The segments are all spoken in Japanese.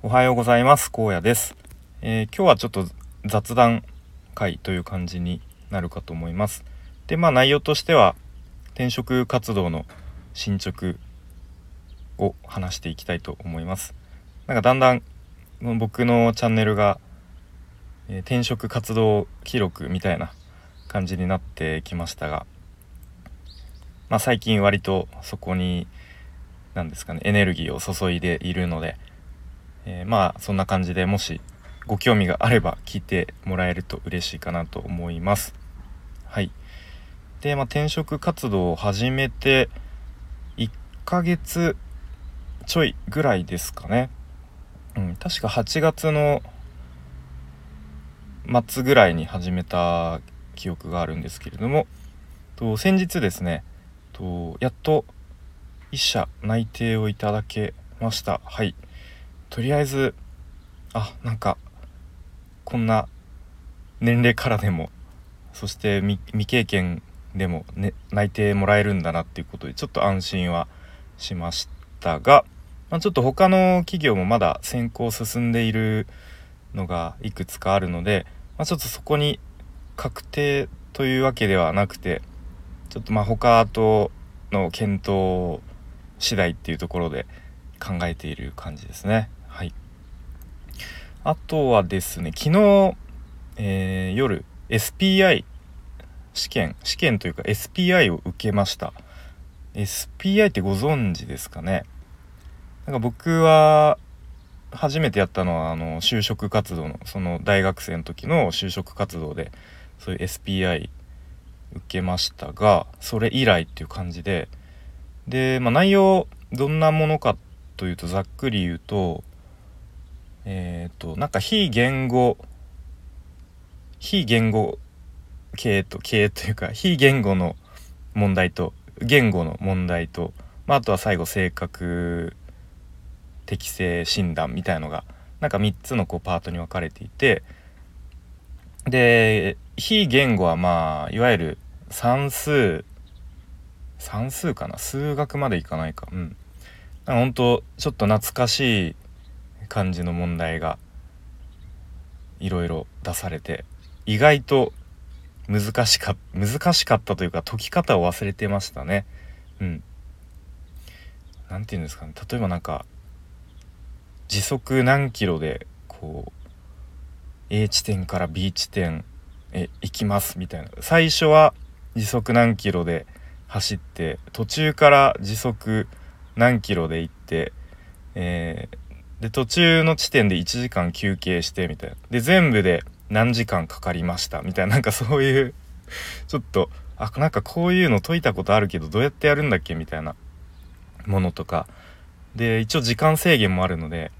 おはようございます。荒野です、えー、今日はちょっと雑談会という感じになるかと思います。でまあ内容としては転職活動の進捗を話していきたいと思います。なんかだんだん僕のチャンネルが、えー、転職活動記録みたいな感じになってきましたがまあ最近割とそこに何ですかねエネルギーを注いでいるのでえー、まあそんな感じでもしご興味があれば聞いてもらえると嬉しいかなと思います。はい。で、まあ、転職活動を始めて1ヶ月ちょいぐらいですかね。うん、確か8月の末ぐらいに始めた記憶があるんですけれども、と先日ですね、とやっと1社内定をいただけました。はい。とりあえずあなんかこんな年齢からでもそして未経験でも、ね、内定もらえるんだなっていうことでちょっと安心はしましたが、まあ、ちょっと他の企業もまだ選考進んでいるのがいくつかあるので、まあ、ちょっとそこに確定というわけではなくてちょっとまあ他との検討次第っていうところで考えている感じですね。あとはですね、昨日、えー、夜、SPI 試験、試験というか SPI を受けました。SPI ってご存知ですかね？なんか僕は初めてやったのはあの就職活動のその大学生の時の就職活動でそういう SPI 受けましたがそれ以来っていう感じでで、まあ、内容どんなものかというとざっくり言うとえっ、ー、となんか非言語非言語系と系というか非言語の問題と言語の問題と、まあ、あとは最後性格適性診断みたいのがなんか3つのこうパートに分かれていてで非言語はまあいわゆる算数算数かな？数学までいかないか。うん。本当ちょっと懐かしい感じの問題がいろいろ出されて意外と難しか難しかったというか解き方を忘れてましたね。うん。何て言うんですかね例えばなんか時速何キロでこう A 地点から B 地点へ行きますみたいな最初は時速何キロで走って途中から時速何キロで行って、えー、で途中の地点で1時間休憩してみたいな。で全部で何時間かかりました。みたいななんかそういうちょっとあなんかこういうの解いたことあるけどどうやってやるんだっけ？みたいなものとか。で一応時間制限もあるので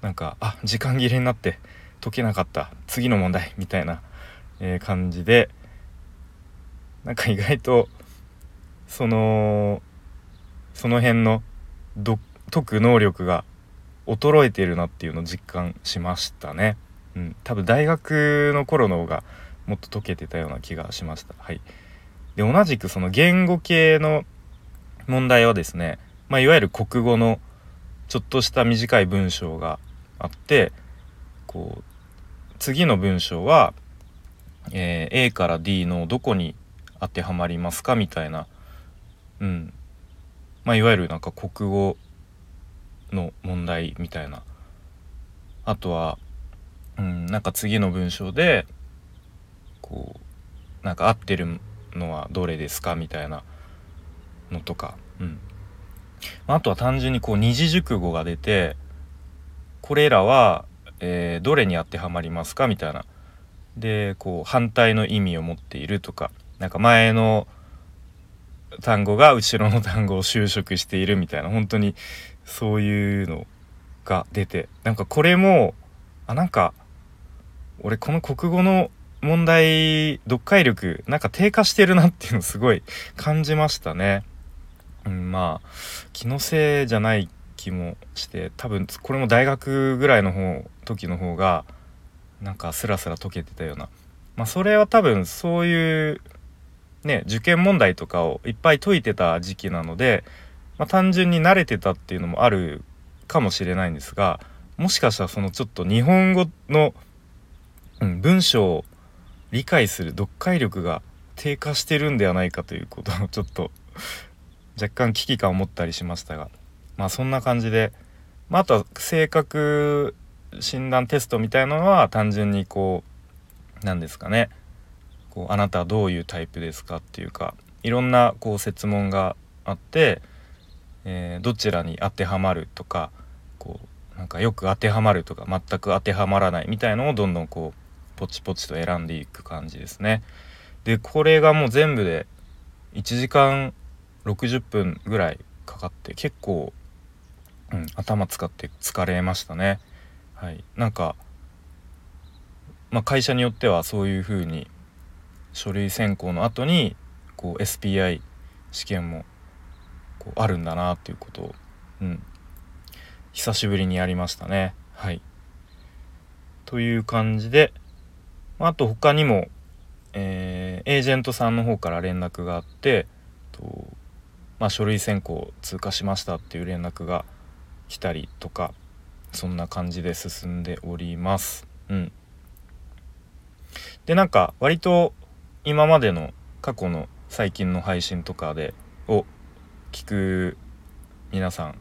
なんかあ時間切れになって解けなかった。次の問題。みたいな、えー、感じで。なんか意外とそのその辺の解く能力が衰えてるなっていうのを実感しましたね。うん、多分大学の頃の方がもっと解けてたような気がしました。はい。で、同じくその言語系の問題はですね、まあ、いわゆる国語のちょっとした短い文章があって、こう、次の文章は、えー、A から D のどこに当てはまりますかみたいな、うん。まあ、いわゆるなんか国語の問題みたいな。あとは、うん、なんか次の文章でこうなんか合ってるのはどれですかみたいなのとか、うん、あとは単純にこう二字熟語が出てこれらは、えー、どれに当てはまりますかみたいな。でこう反対の意味を持っているとか。なんか前の単語が後ろの単語を修飾しているみたいな。本当にそういうのが出てなんかこれもあなんか俺この国語の問題読解力なんか低下してるなっていうのすごい感じましたね。うん、まあ気のせいじゃない気もして多分これも大学ぐらいの方時の方がなんかスラスラ解けてたようなまあそれは多分そういうね受験問題とかをいっぱい解いてた時期なのでまあ、単純に慣れてたっていうのもあるかもしれないんですがもしかしたらそのちょっと日本語の、うん、文章を理解する読解力が低下してるんではないかということを ちょっと若干危機感を持ったりしましたがまあそんな感じで、まあ、あとは性格診断テストみたいなのは単純にこう何ですかねこうあなたはどういうタイプですかっていうかいろんなこう設問があって、えー、どちらに当てはまるとかこうなんかよく当てはまるとか全く当てはまらないみたいのをどんどんこうポチポチと選んでいく感じですね。でこれがもう全部で1時間60分ぐらいかかって結構、うん、頭使って疲れましたね。はい、なんか、まあ、会社によってはそういう風に書類選考の後にこう SPI 試験もこうあるんだなっていうことを、うん、久しぶりにやりましたね。はい、という感じであと他にも、えー、エージェントさんの方から連絡があってと、まあ、書類選考通過しましたっていう連絡が来たりとかそんな感じで進んでおります。うん、でなんか割と今までの過去の最近の配信とかでを聞く皆さん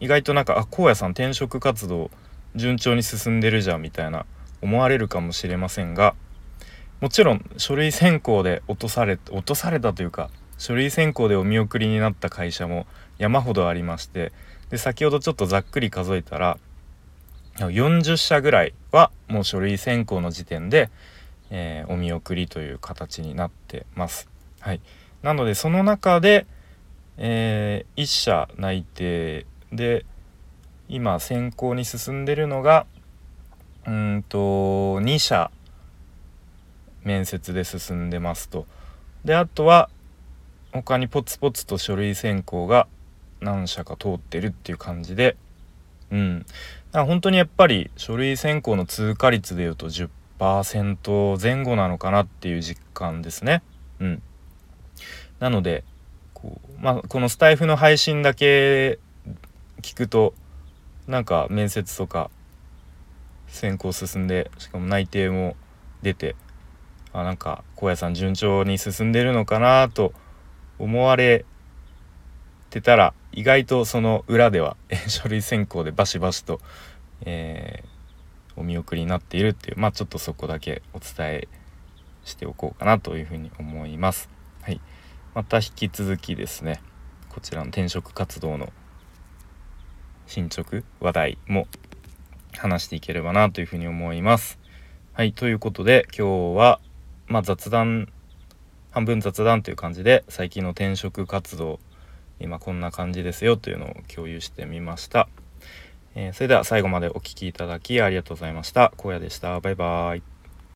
意外となんかあ荒野さん転職活動順調に進んでるじゃんみたいな思われるかもしれませんがもちろん書類選考で落とされ落とされたというか書類選考でお見送りになった会社も山ほどありましてで先ほどちょっとざっくり数えたら40社ぐらいはもう書類選考の時点でえー、お見送りという形になってます。はい、なのでその中で、えー、1社内定で今選考に進んでるのがうんと2社面接で進んでますと。であとは他にポツポツと書類選考が何社か通ってるっていう感じでうん本当にやっぱり書類選考の通過率でいうと10%前後なのかなっていう実感ですね。うん、なのでこう、まあ、このスタイフの配信だけ聞くとなんか面接とか選考進んでしかも内定も出てあなんか高野さん順調に進んでるのかなと思われてたら意外とその裏では 書類選考でバシバシと、えーお見送りになっているっていうまあちょっとそこだけお伝えしておこうかなというふうに思います。はい、また引き続きですねこちらの転職活動の進捗話題も話していければなというふうに思います。はいということで今日は、まあ、雑談半分雑談という感じで最近の転職活動今こんな感じですよというのを共有してみました。えー、それでは最後までお聴きいただきありがとうございました。荒野でした。バイバーイ。